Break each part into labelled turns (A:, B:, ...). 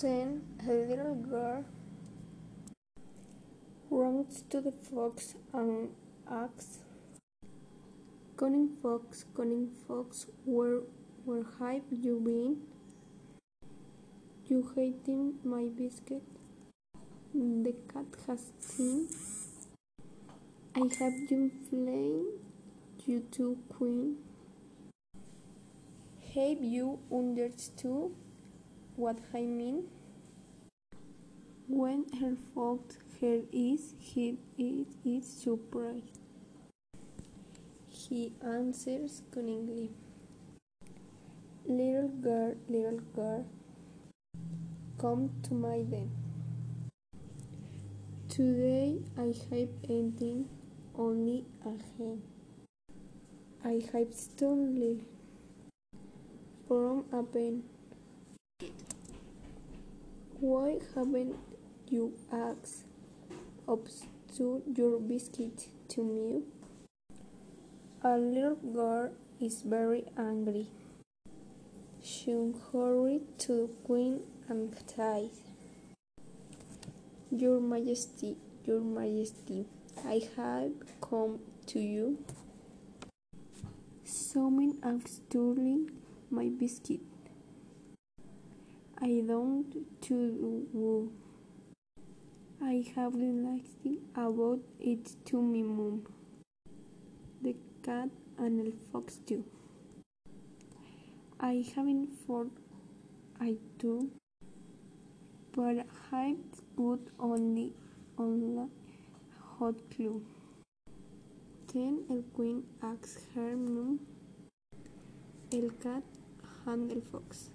A: Then a little girl runs to the fox and asks, Cunning fox, cunning fox, where, where have you been? You eating my biscuit? The cat has seen. I have you flayed, you two queen. Have you understood what I mean? When her fault heard is, he is surprised. He answers cunningly, Little girl, little girl, come to my den. Today I have eaten only a hen. I have stolen from a pen. Why haven't you asked to your biscuit to me? A little girl is very angry. She hurried to the queen and said, Your Majesty, Your Majesty, I have come to you. Someone has stolen my biscuit. I don't to. I have listening about it to my mom, the cat, and the fox too. I haven't thought I do, but I would only only hot clue. Then the queen asked her mom, el cat and the fox,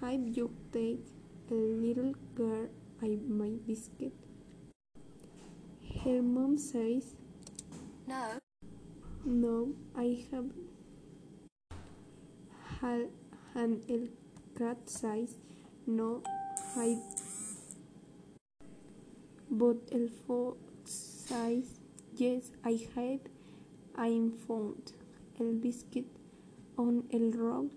A: have you take a little girl I my biscuit? Her mom says,
B: No.
A: No, I have had and el cat says, No, I. But el fox says, Yes, I have. I found el biscuit on el road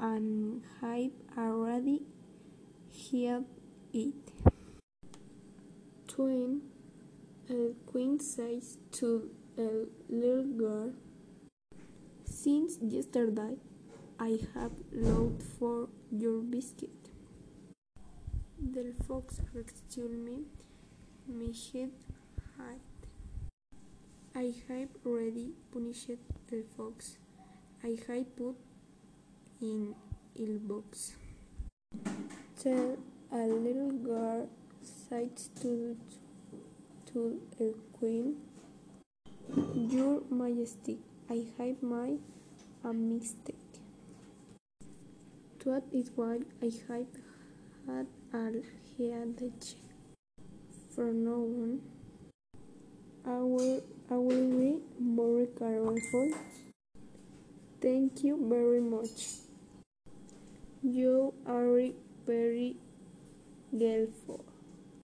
A: and I have already had it. Twin, a queen says to a little girl, Since yesterday I have looked for your biscuit. The fox rescued me, my head. I have already punished the fox. I have put in box. Tell a little girl said to, to a queen, Your Majesty, I have made a mistake. That is why I have had a headache. From now on, I will, I will be more careful. Thank you very much. You are very grateful.